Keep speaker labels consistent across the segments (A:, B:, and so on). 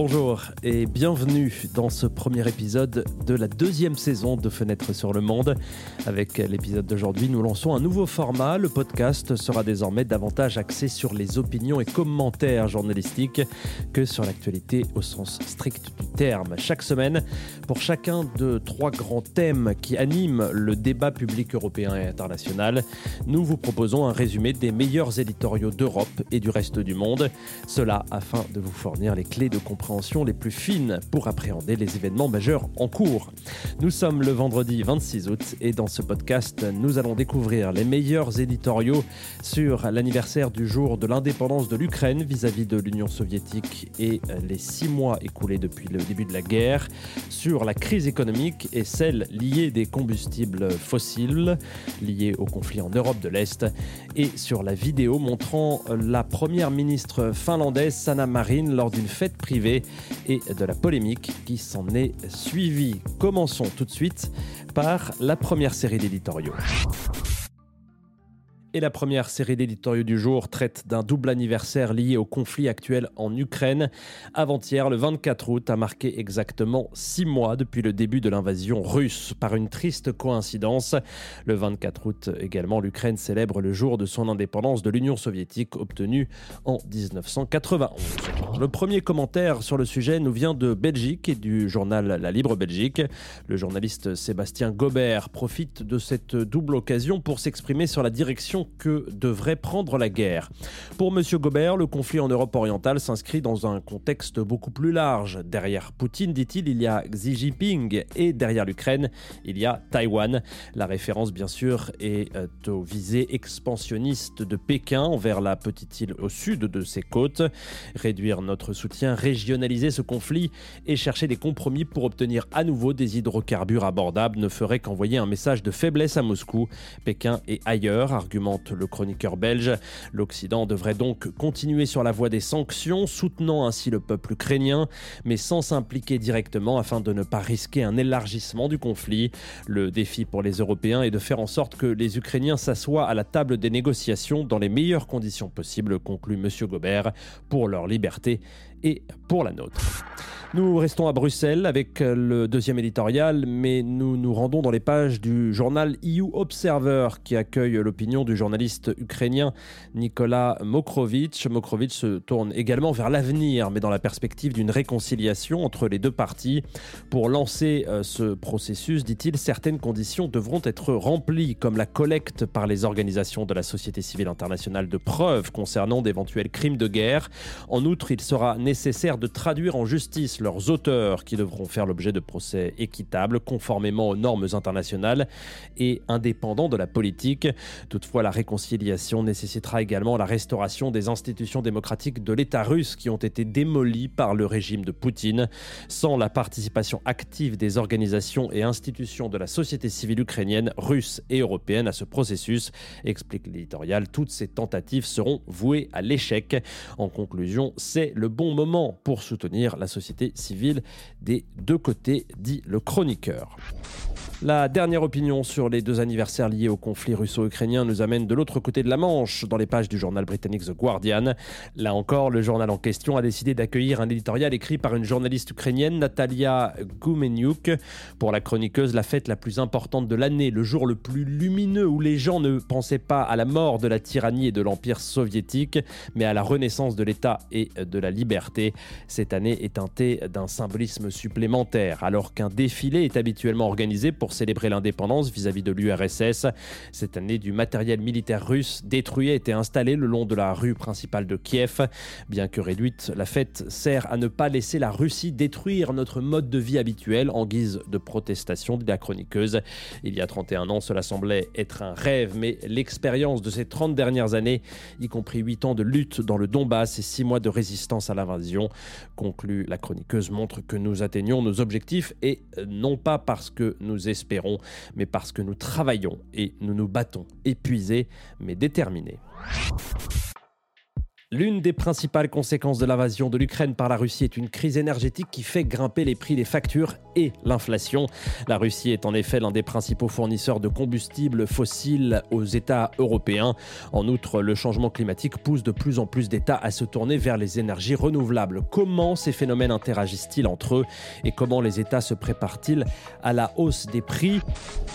A: Bonjour et bienvenue dans ce premier épisode de la deuxième saison de Fenêtre sur le Monde. Avec l'épisode d'aujourd'hui, nous lançons un nouveau format. Le podcast sera désormais davantage axé sur les opinions et commentaires journalistiques que sur l'actualité au sens strict du terme. Chaque semaine, pour chacun de trois grands thèmes qui animent le débat public européen et international, nous vous proposons un résumé des meilleurs éditoriaux d'Europe et du reste du monde. Cela afin de vous fournir les clés de compréhension les plus fines pour appréhender les événements majeurs en cours. Nous sommes le vendredi 26 août et dans ce podcast, nous allons découvrir les meilleurs éditoriaux sur l'anniversaire du jour de l'indépendance de l'Ukraine vis-à-vis de l'Union soviétique et les six mois écoulés depuis le début de la guerre, sur la crise économique et celle liée des combustibles fossiles liés au conflit en Europe de l'Est, et sur la vidéo montrant la première ministre finlandaise Sanna Marin lors d'une fête privée et de la polémique qui s'en est suivie. Commençons tout de suite par la première série d'éditoriaux. Et la première série d'éditoriaux du jour traite d'un double anniversaire lié au conflit actuel en Ukraine. Avant-hier, le 24 août, a marqué exactement six mois depuis le début de l'invasion russe. Par une triste coïncidence, le 24 août également, l'Ukraine célèbre le jour de son indépendance de l'Union soviétique obtenue en 1991. Le premier commentaire sur le sujet nous vient de Belgique et du journal La Libre Belgique. Le journaliste Sébastien Gobert profite de cette double occasion pour s'exprimer sur la direction que devrait prendre la guerre. Pour M. Gobert, le conflit en Europe orientale s'inscrit dans un contexte beaucoup plus large. Derrière Poutine, dit-il, il y a Xi Jinping et derrière l'Ukraine, il y a Taïwan. La référence, bien sûr, est euh, aux visées expansionnistes de Pékin envers la petite île au sud de ses côtes. Réduire notre soutien, régionaliser ce conflit et chercher des compromis pour obtenir à nouveau des hydrocarbures abordables ne ferait qu'envoyer un message de faiblesse à Moscou, Pékin et ailleurs, argument le chroniqueur belge. L'Occident devrait donc continuer sur la voie des sanctions, soutenant ainsi le peuple ukrainien, mais sans s'impliquer directement afin de ne pas risquer un élargissement du conflit. Le défi pour les Européens est de faire en sorte que les Ukrainiens s'assoient à la table des négociations dans les meilleures conditions possibles, conclut M. Gobert, pour leur liberté et pour la nôtre. Nous restons à Bruxelles avec euh, le deuxième éditorial, mais nous nous rendons dans les pages du journal EU Observer qui accueille l'opinion du journaliste ukrainien Nicolas Mokrovitch. Mokrovitch se tourne également vers l'avenir, mais dans la perspective d'une réconciliation entre les deux parties. Pour lancer euh, ce processus, dit-il, certaines conditions devront être remplies, comme la collecte par les organisations de la société civile internationale de preuves concernant d'éventuels crimes de guerre. En outre, il sera nécessaire de traduire en justice leurs auteurs qui devront faire l'objet de procès équitables conformément aux normes internationales et indépendants de la politique. Toutefois, la réconciliation nécessitera également la restauration des institutions démocratiques de l'État russe qui ont été démolies par le régime de Poutine. Sans la participation active des organisations et institutions de la société civile ukrainienne, russe et européenne à ce processus, explique l'éditorial, toutes ces tentatives seront vouées à l'échec. En conclusion, c'est le bon moment pour soutenir la société civile des deux côtés, dit le chroniqueur. La dernière opinion sur les deux anniversaires liés au conflit russo-ukrainien nous amène de l'autre côté de la Manche, dans les pages du journal britannique The Guardian. Là encore, le journal en question a décidé d'accueillir un éditorial écrit par une journaliste ukrainienne, Natalia Goumenyuk. Pour la chroniqueuse, la fête la plus importante de l'année, le jour le plus lumineux où les gens ne pensaient pas à la mort de la tyrannie et de l'empire soviétique, mais à la renaissance de l'État et de la liberté. Cette année est teintée d'un symbolisme supplémentaire, alors qu'un défilé est habituellement organisé pour célébrer l'indépendance vis-à-vis de l'URSS. Cette année, du matériel militaire russe détruit a été installé le long de la rue principale de Kiev. Bien que réduite, la fête sert à ne pas laisser la Russie détruire notre mode de vie habituel en guise de protestation, dit la chroniqueuse. Il y a 31 ans, cela semblait être un rêve, mais l'expérience de ces 30 dernières années, y compris 8 ans de lutte dans le Donbass et 6 mois de résistance à l'invasion, conclut la chroniqueuse, montre que nous atteignons nos objectifs et non pas parce que nous espérons, mais parce que nous travaillons et nous nous battons, épuisés mais déterminés. L'une des principales conséquences de l'invasion de l'Ukraine par la Russie est une crise énergétique qui fait grimper les prix des factures et l'inflation. La Russie est en effet l'un des principaux fournisseurs de combustibles fossiles aux États européens. En outre, le changement climatique pousse de plus en plus d'États à se tourner vers les énergies renouvelables. Comment ces phénomènes interagissent-ils entre eux et comment les États se préparent-ils à la hausse des prix?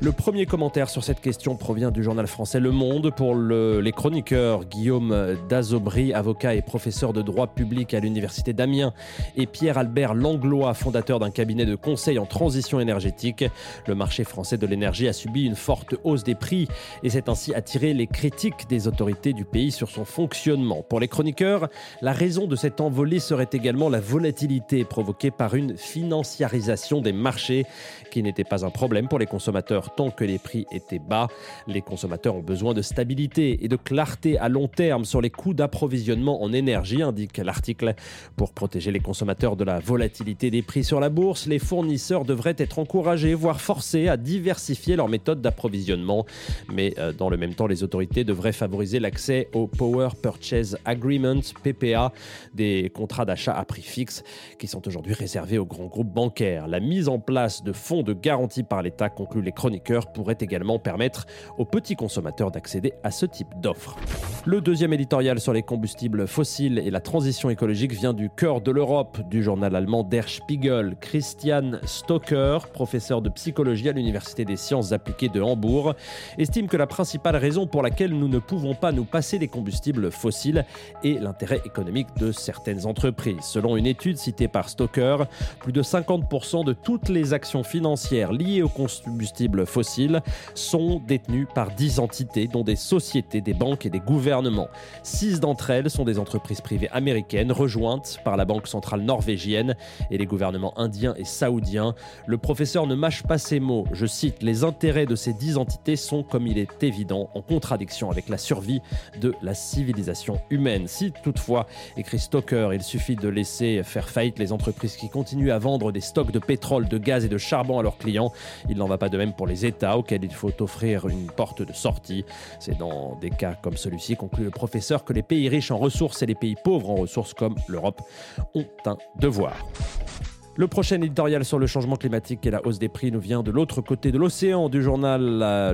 A: Le premier commentaire sur cette question provient du journal français Le Monde pour les chroniqueurs Guillaume Dazobry avocat et professeur de droit public à l'Université d'Amiens, et Pierre-Albert Langlois, fondateur d'un cabinet de conseil en transition énergétique. Le marché français de l'énergie a subi une forte hausse des prix et s'est ainsi attiré les critiques des autorités du pays sur son fonctionnement. Pour les chroniqueurs, la raison de cette envolée serait également la volatilité provoquée par une financiarisation des marchés qui n'était pas un problème pour les consommateurs tant que les prix étaient bas. Les consommateurs ont besoin de stabilité et de clarté à long terme sur les coûts d'approvisionnement en énergie, indique l'article. Pour protéger les consommateurs de la volatilité des prix sur la bourse, les fournisseurs devraient être encouragés, voire forcés à diversifier leurs méthodes d'approvisionnement. Mais euh, dans le même temps, les autorités devraient favoriser l'accès au Power Purchase Agreement, PPA, des contrats d'achat à prix fixe qui sont aujourd'hui réservés aux grands groupes bancaires. La mise en place de fonds de garantie par l'État, conclut les chroniqueurs, pourrait également permettre aux petits consommateurs d'accéder à ce type d'offres. Le deuxième éditorial sur les combustibles fossiles et la transition écologique vient du cœur de l'Europe, du journal allemand Der Spiegel. Christian Stocker, professeur de psychologie à l'Université des sciences appliquées de Hambourg, estime que la principale raison pour laquelle nous ne pouvons pas nous passer des combustibles fossiles est l'intérêt économique de certaines entreprises. Selon une étude citée par Stocker, plus de 50% de toutes les actions financières liées aux combustibles fossiles sont détenues par 10 entités, dont des sociétés, des banques et des gouvernements Six d'entre elles sont des entreprises privées américaines rejointes par la Banque centrale norvégienne et les gouvernements indiens et saoudiens. Le professeur ne mâche pas ses mots. Je cite Les intérêts de ces dix entités sont, comme il est évident, en contradiction avec la survie de la civilisation humaine. Si toutefois, écrit Stoker, il suffit de laisser faire faillite les entreprises qui continuent à vendre des stocks de pétrole, de gaz et de charbon à leurs clients, il n'en va pas de même pour les États auxquels il faut offrir une porte de sortie. C'est dans des cas comme celui-ci conclut le professeur que les pays riches en ressources et les pays pauvres en ressources comme l'Europe ont un devoir. Le prochain éditorial sur le changement climatique et la hausse des prix nous vient de l'autre côté de l'océan du journal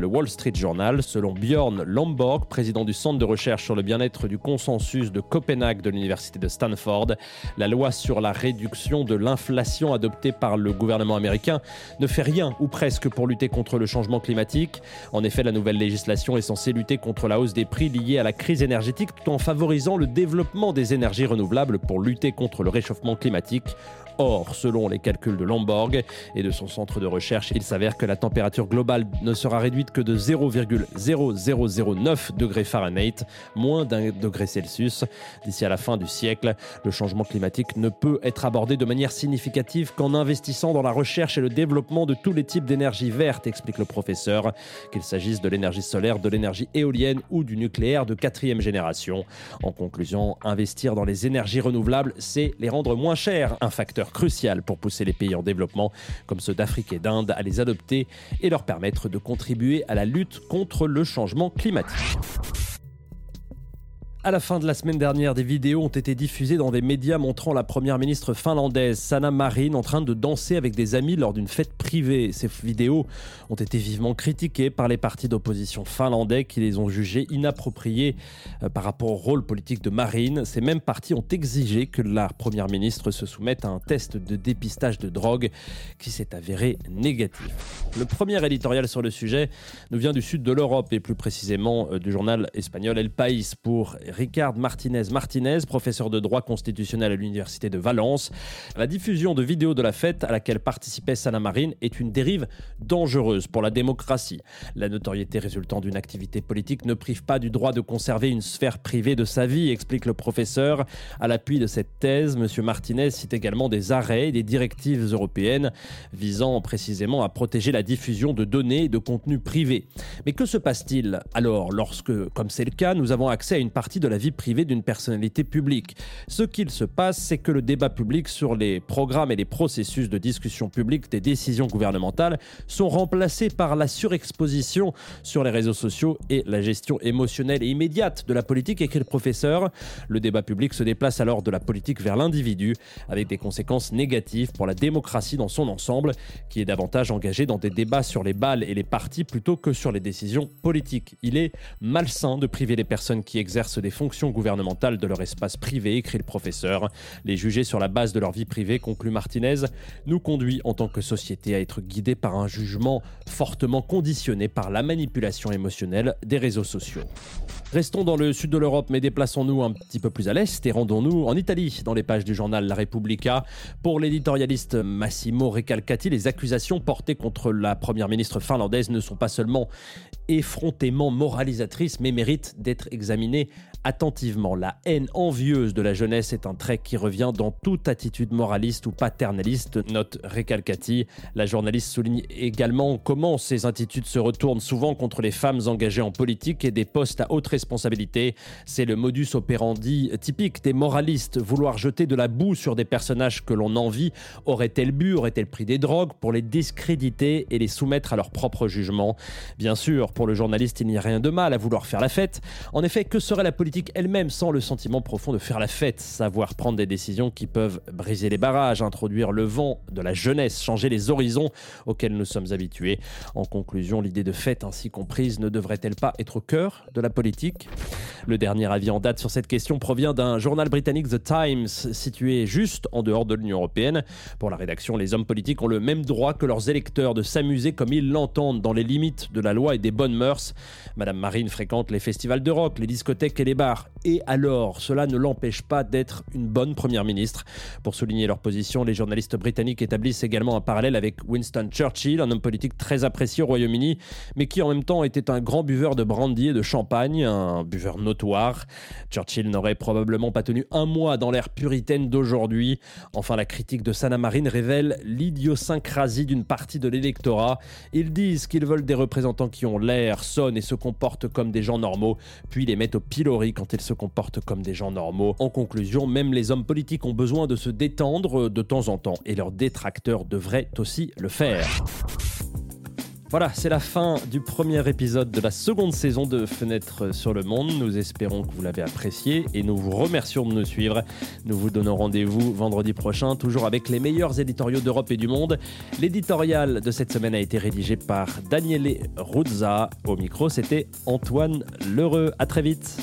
A: le Wall Street Journal. Selon Björn Lomborg, président du Centre de recherche sur le bien-être du consensus de Copenhague de l'Université de Stanford, la loi sur la réduction de l'inflation adoptée par le gouvernement américain ne fait rien ou presque pour lutter contre le changement climatique. En effet, la nouvelle législation est censée lutter contre la hausse des prix liée à la crise énergétique tout en favorisant le développement des énergies renouvelables pour lutter contre le réchauffement climatique. Or, selon les calculs de Lomborg et de son centre de recherche, il s'avère que la température globale ne sera réduite que de 0,0009 degrés Fahrenheit, moins d'un degré Celsius. D'ici à la fin du siècle, le changement climatique ne peut être abordé de manière significative qu'en investissant dans la recherche et le développement de tous les types d'énergie verte, explique le professeur, qu'il s'agisse de l'énergie solaire, de l'énergie éolienne ou du nucléaire de quatrième génération. En conclusion, investir dans les énergies renouvelables, c'est les rendre moins chères, un facteur crucial pour pousser les pays en développement, comme ceux d'Afrique et d'Inde, à les adopter et leur permettre de contribuer à la lutte contre le changement climatique. À la fin de la semaine dernière, des vidéos ont été diffusées dans des médias montrant la première ministre finlandaise Sanna Marin en train de danser avec des amis lors d'une fête privée. Ces vidéos ont été vivement critiquées par les partis d'opposition finlandais qui les ont jugées inappropriées euh, par rapport au rôle politique de Marine. Ces mêmes partis ont exigé que la première ministre se soumette à un test de dépistage de drogue qui s'est avéré négatif. Le premier éditorial sur le sujet nous vient du sud de l'Europe et plus précisément euh, du journal espagnol El País pour Ricard Martinez Martinez, professeur de droit constitutionnel à l'Université de Valence. La diffusion de vidéos de la fête à laquelle participait Sana Marine est une dérive dangereuse pour la démocratie. La notoriété résultant d'une activité politique ne prive pas du droit de conserver une sphère privée de sa vie, explique le professeur. À l'appui de cette thèse, M. Martinez cite également des arrêts et des directives européennes visant précisément à protéger la diffusion de données et de contenus privés. Mais que se passe-t-il alors lorsque, comme c'est le cas, nous avons accès à une partie de la vie privée d'une personnalité publique Ce qu'il se passe, c'est que le débat public sur les programmes et les processus de discussion publique des décisions gouvernementales sont remplacés par la surexposition sur les réseaux sociaux et la gestion émotionnelle et immédiate de la politique, écrit le professeur. Le débat public se déplace alors de la politique vers l'individu, avec des conséquences négatives pour la démocratie dans son ensemble, qui est davantage engagée dans des débats sur les balles et les partis plutôt que sur les décisions politiques. Il est malsain de priver les personnes qui exercent des fonctions gouvernementales de leur espace privé, écrit le professeur. Les juger sur la base de leur vie privée, conclut Martinez, nous conduit en tant que société à être guidés par un jugement fortement conditionné par la manipulation émotionnelle des réseaux sociaux. Restons dans le sud de l'Europe, mais déplaçons-nous un petit peu plus à l'est et rendons-nous en Italie, dans les pages du journal La Repubblica. Pour l'éditorialiste Massimo Recalcati, les accusations portées contre la première ministre finlandaise ne sont pas seulement effrontément moralisatrices, mais méritent d'être examinées attentivement. La haine envieuse de la jeunesse est un trait qui revient dans toute attitude moraliste ou paternaliste, note Recalcati. La journaliste souligne également comment ces attitudes se retournent souvent contre les femmes engagées en politique et des postes à haute responsabilité. C'est le modus operandi typique des moralistes, vouloir jeter de la boue sur des personnages que l'on envie. Aurait-elle bu, aurait-elle pris des drogues pour les discréditer et les soumettre à leur propre jugement? Bien sûr, pour le journaliste, il n'y a rien de mal à vouloir faire la fête. En effet, que serait la politique elle-même sans le sentiment profond de faire la fête, savoir prendre des décisions qui peuvent briser les barrages, introduire le vent de la jeunesse, changer les horizons auxquels nous sommes habitués. En conclusion, l'idée de fête ainsi comprise ne devrait-elle pas être au cœur de la politique? Le dernier avis en date sur cette question provient d'un journal britannique The Times, situé juste en dehors de l'Union européenne. Pour la rédaction, les hommes politiques ont le même droit que leurs électeurs de s'amuser comme ils l'entendent dans les limites de la loi et des bonnes mœurs. Madame Marine fréquente les festivals de rock, les discothèques et les et alors, cela ne l'empêche pas d'être une bonne première ministre. Pour souligner leur position, les journalistes britanniques établissent également un parallèle avec Winston Churchill, un homme politique très apprécié au Royaume-Uni, mais qui en même temps était un grand buveur de brandy et de champagne, un buveur notoire. Churchill n'aurait probablement pas tenu un mois dans l'ère puritaine d'aujourd'hui. Enfin, la critique de Sana Marine révèle l'idiosyncrasie d'une partie de l'électorat. Ils disent qu'ils veulent des représentants qui ont l'air, sonnent et se comportent comme des gens normaux, puis les mettent au pilori quand ils se comportent comme des gens normaux. En conclusion, même les hommes politiques ont besoin de se détendre de temps en temps et leurs détracteurs devraient aussi le faire. Voilà, c'est la fin du premier épisode de la seconde saison de Fenêtre sur le Monde. Nous espérons que vous l'avez apprécié et nous vous remercions de nous suivre. Nous vous donnons rendez-vous vendredi prochain, toujours avec les meilleurs éditoriaux d'Europe et du monde. L'éditorial de cette semaine a été rédigé par Daniele Ruzza. Au micro, c'était Antoine Lheureux. À très vite.